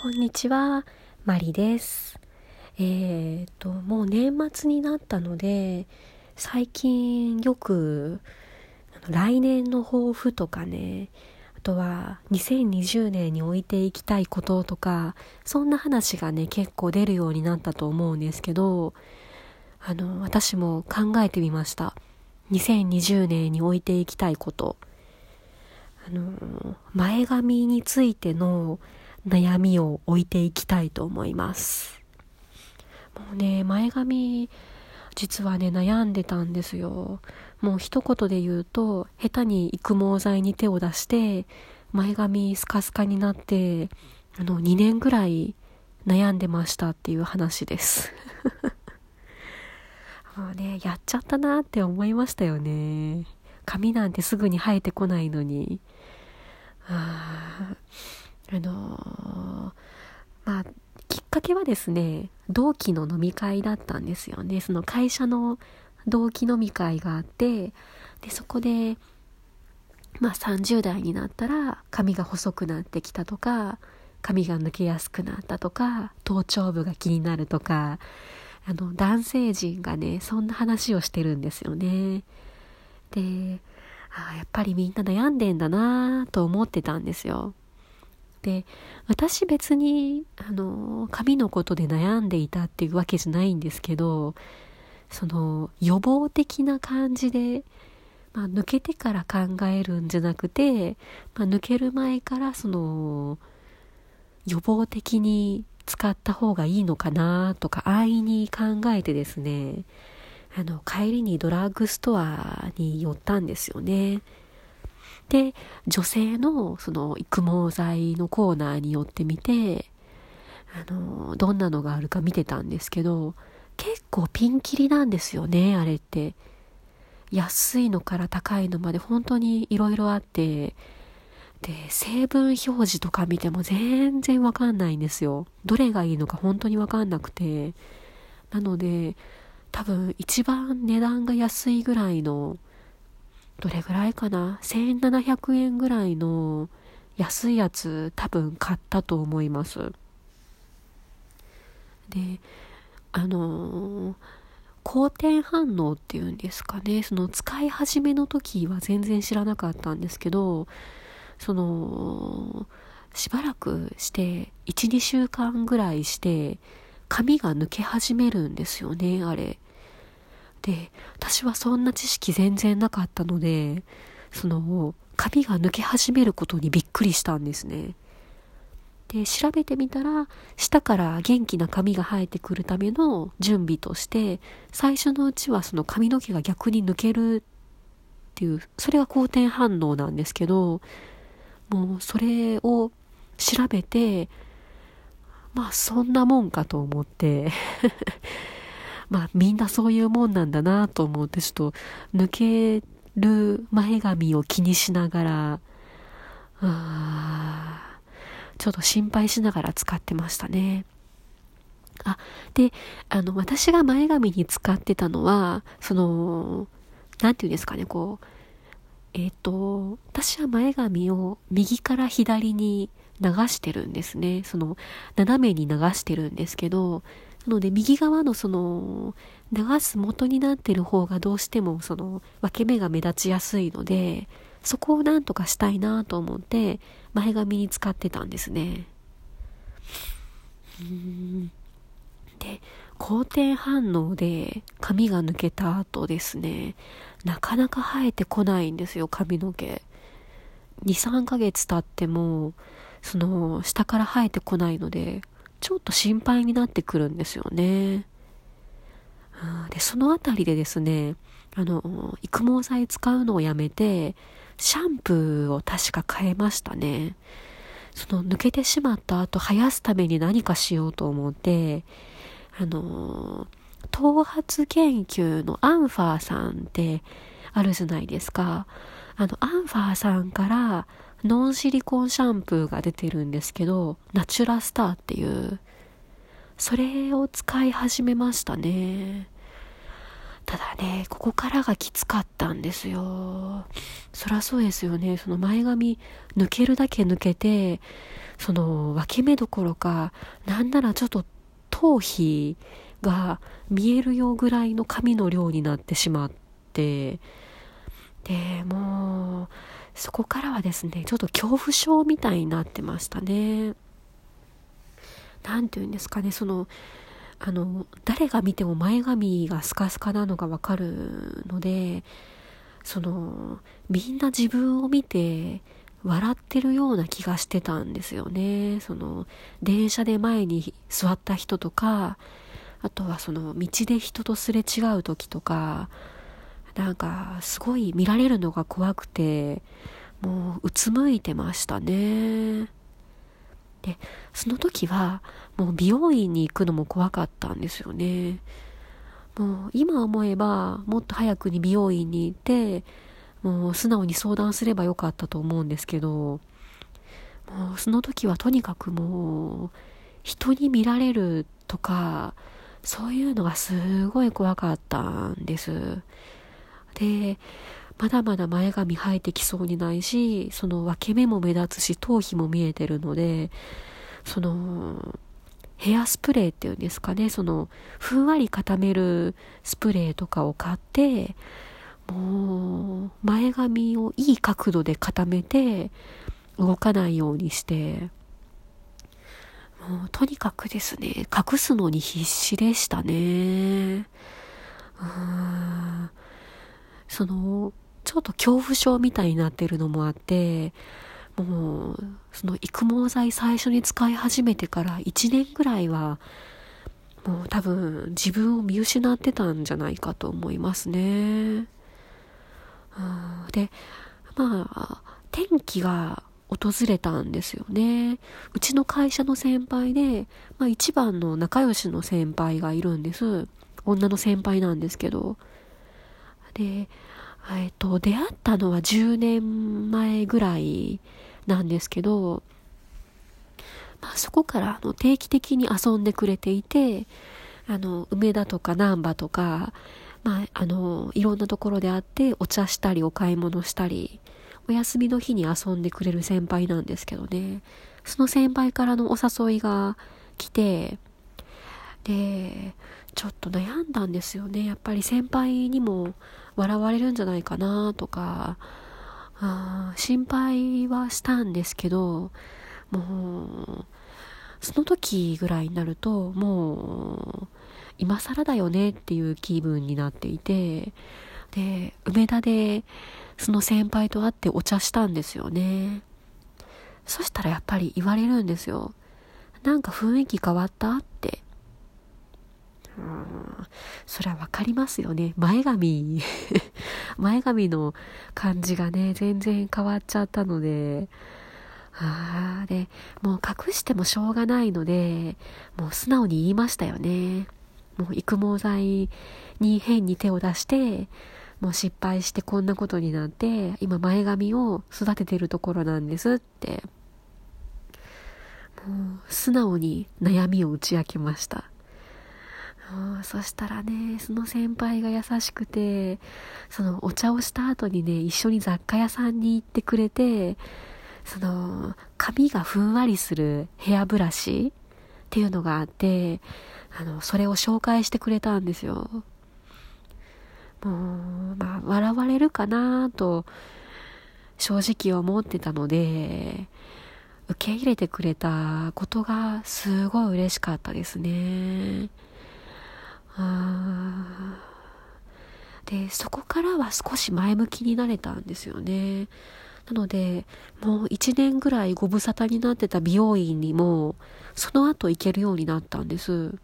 こんにちは、マリです。えー、と、もう年末になったので、最近よく、来年の抱負とかね、あとは2020年に置いていきたいこととか、そんな話がね、結構出るようになったと思うんですけど、あの、私も考えてみました。2020年に置いていきたいこと。あの、前髪についての悩みを置いていきたいと思います。もうね、前髪、実はね、悩んでたんですよ。もう一言で言うと、下手に育毛剤に手を出して、前髪スカスカになって、あの、2年ぐらい悩んでましたっていう話です。もうね、やっちゃったなって思いましたよね。髪なんてすぐに生えてこないのに。ああのー、まあ、きっかけはですね、同期の飲み会だったんですよね。その会社の同期飲み会があって、で、そこで、まあ30代になったら髪が細くなってきたとか、髪が抜けやすくなったとか、頭頂部が気になるとか、あの、男性陣がね、そんな話をしてるんですよね。で、ああやっぱりみんな悩んでんだなと思ってたんですよ。で私別にあの髪のことで悩んでいたっていうわけじゃないんですけどその予防的な感じで、まあ、抜けてから考えるんじゃなくて、まあ、抜ける前からその予防的に使った方がいいのかなとか安易に考えてですねあの帰りにドラッグストアに寄ったんですよね。で、女性のその育毛剤のコーナーに寄ってみて、あの、どんなのがあるか見てたんですけど、結構ピンキリなんですよね、あれって。安いのから高いのまで本当に色々あって、で、成分表示とか見ても全然わかんないんですよ。どれがいいのか本当にわかんなくて。なので、多分一番値段が安いぐらいのどれぐらいかな ?1700 円ぐらいの安いやつ多分買ったと思います。で、あのー、好転反応っていうんですかね、その使い始めの時は全然知らなかったんですけど、その、しばらくして、1、2週間ぐらいして、髪が抜け始めるんですよね、あれ。で、私はそんな知識全然なかったので、その、髪が抜け始めることにびっくりしたんですね。で、調べてみたら、下から元気な髪が生えてくるための準備として、最初のうちはその髪の毛が逆に抜けるっていう、それが好転反応なんですけど、もうそれを調べて、まあそんなもんかと思ってまあみんなそういうもんなんだなと思ってちょっと抜ける前髪を気にしながら、あちょっと心配しながら使ってましたね。あ、で、あの、私が前髪に使ってたのは、その、なんていうんですかね、こう、えっ、ー、と、私は前髪を右から左に流してるんですね。その、斜めに流してるんですけど、ので右側のその流す元になってる方がどうしてもその分け目が目立ちやすいのでそこをなんとかしたいなと思って前髪に使ってたんですね。で好転反応で髪が抜けた後ですね。なかなか生えてこないんですよ髪の毛。23ヶ月経ってもその下から生えてこないのでちょっと心配になってくるんですよね。で、そのあたりでですね、あの、育毛剤使うのをやめて、シャンプーを確か変えましたね。その抜けてしまった後生やすために何かしようと思って、あの、頭髪研究のアンファーさんってあるじゃないですか。あの、アンファーさんからノンシリコンシャンプーが出てるんですけど、ナチュラスターっていう、それを使い始めましたね。ただね、ここからがきつかったんですよ。そらそうですよね。その前髪抜けるだけ抜けて、その分け目どころか、なんならちょっと頭皮が見えるようぐらいの髪の量になってしまって、で、もう、そこからはですね、ちょっと恐怖症みたいになってましたね。なんて言うんですかね、その、あの、誰が見ても前髪がスカスカなのがわかるので、その、みんな自分を見て笑ってるような気がしてたんですよね。その、電車で前に座った人とか、あとはその、道で人とすれ違う時とか、なんか、すごい見られるのが怖くて、もう、うつむいてましたね。で、その時は、もう美容院に行くのも怖かったんですよね。もう今思えば、もっと早くに美容院に行って、もう素直に相談すればよかったと思うんですけど、もうその時はとにかくもう、人に見られるとか、そういうのがすごい怖かったんです。で、まだまだ前髪生えてきそうにないし、その分け目も目立つし、頭皮も見えてるので、その、ヘアスプレーっていうんですかね、その、ふんわり固めるスプレーとかを買って、もう、前髪をいい角度で固めて、動かないようにして、もう、とにかくですね、隠すのに必死でしたね。うん。その、ちょっと恐怖症みたいになってるのもあって、もう、その育毛剤最初に使い始めてから1年ぐらいは、もう多分自分を見失ってたんじゃないかと思いますね。で、まあ、天気が訪れたんですよね。うちの会社の先輩で、まあ一番の仲良しの先輩がいるんです。女の先輩なんですけど。で、えっと、出会ったのは10年前ぐらいなんですけど、まあ、そこからあの定期的に遊んでくれていて、あの、梅田とか難波とか、まあ、あの、いろんなところで会ってお茶したりお買い物したり、お休みの日に遊んでくれる先輩なんですけどね、その先輩からのお誘いが来て、で、ちょっと悩んだんですよね。やっぱり先輩にも笑われるんじゃないかなとか、あ心配はしたんですけど、もう、その時ぐらいになると、もう、今更だよねっていう気分になっていて、で、梅田でその先輩と会ってお茶したんですよね。そしたらやっぱり言われるんですよ。なんか雰囲気変わったって。うん、それはわかりますよね。前髪 前髪の感じがね、全然変わっちゃったので、ああ、で、もう隠してもしょうがないので、もう素直に言いましたよね。もう育毛剤に変に手を出して、もう失敗してこんなことになって、今前髪を育ててるところなんですって、もう素直に悩みを打ち明けました。そしたらね、その先輩が優しくて、そのお茶をした後にね、一緒に雑貨屋さんに行ってくれて、その、髪がふんわりするヘアブラシっていうのがあって、あの、それを紹介してくれたんですよ。もう、まあ、笑われるかなと、正直思ってたので、受け入れてくれたことがすごい嬉しかったですね。で、そこからは少し前向きになれたんですよね。なので、もう1年ぐらいご無沙汰になってた美容院にも、その後行けるようになったんです。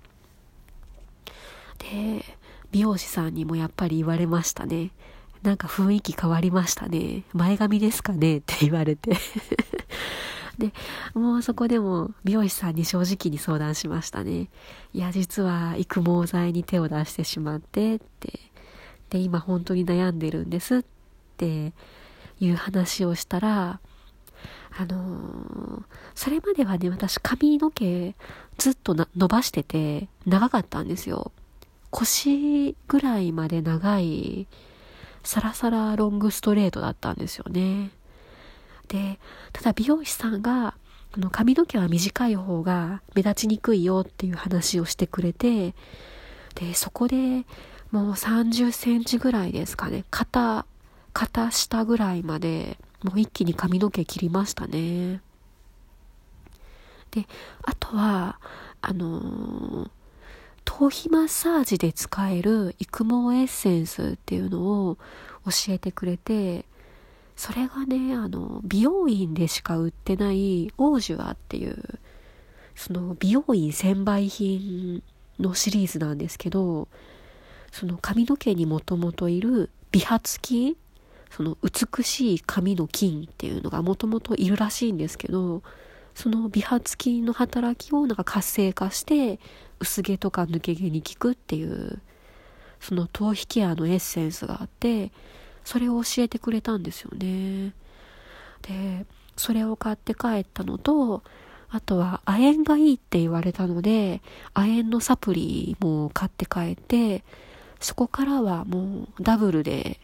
で、美容師さんにもやっぱり言われましたね。なんか雰囲気変わりましたね。前髪ですかね？って言われてで、もうそこでも美容師さんに正直に相談しましたね。いや、実は育毛剤に手を出してしまってって。で、今本当に悩んでるんですっていう話をしたら、あのー、それまではね、私髪の毛ずっと伸ばしてて長かったんですよ。腰ぐらいまで長い、サラサラロングストレートだったんですよね。で、ただ美容師さんが、あの髪の毛は短い方が目立ちにくいよっていう話をしてくれて、で、そこでもう30センチぐらいですかね。肩、肩下ぐらいまで、もう一気に髪の毛切りましたね。で、あとは、あのー、頭皮マッサージで使える育毛エッセンスっていうのを教えてくれて、それがね、あの、美容院でしか売ってないオージュアっていう、その美容院専売品のシリーズなんですけど、その髪の毛にもともといる美髪菌、その美しい髪の菌っていうのがもともといるらしいんですけど、その美髪菌の働きをなんか活性化して薄毛とか抜け毛に効くっていうその頭皮ケアのエッセンスがあってそれを教えてくれたんですよねでそれを買って帰ったのとあとは亜鉛がいいって言われたので亜鉛のサプリも買って帰ってそこからはもうダブルで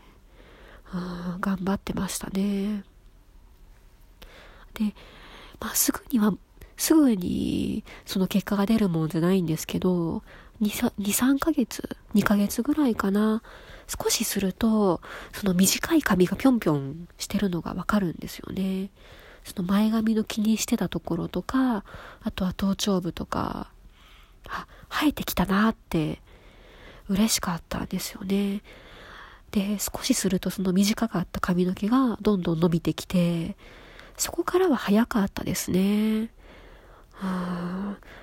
頑張ってましたねでまあ、すぐには、すぐにその結果が出るもんじゃないんですけど、2、3ヶ月 ?2 ヶ月ぐらいかな。少しすると、その短い髪がぴょんぴょんしてるのがわかるんですよね。その前髪の気にしてたところとか、あとは頭頂部とか、あ、生えてきたなって嬉しかったんですよね。で、少しするとその短かった髪の毛がどんどん伸びてきて、そこからは早かったですね。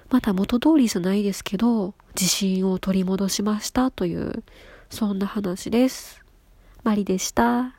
まだ元通りじゃないですけど、自信を取り戻しましたという、そんな話です。マリでした。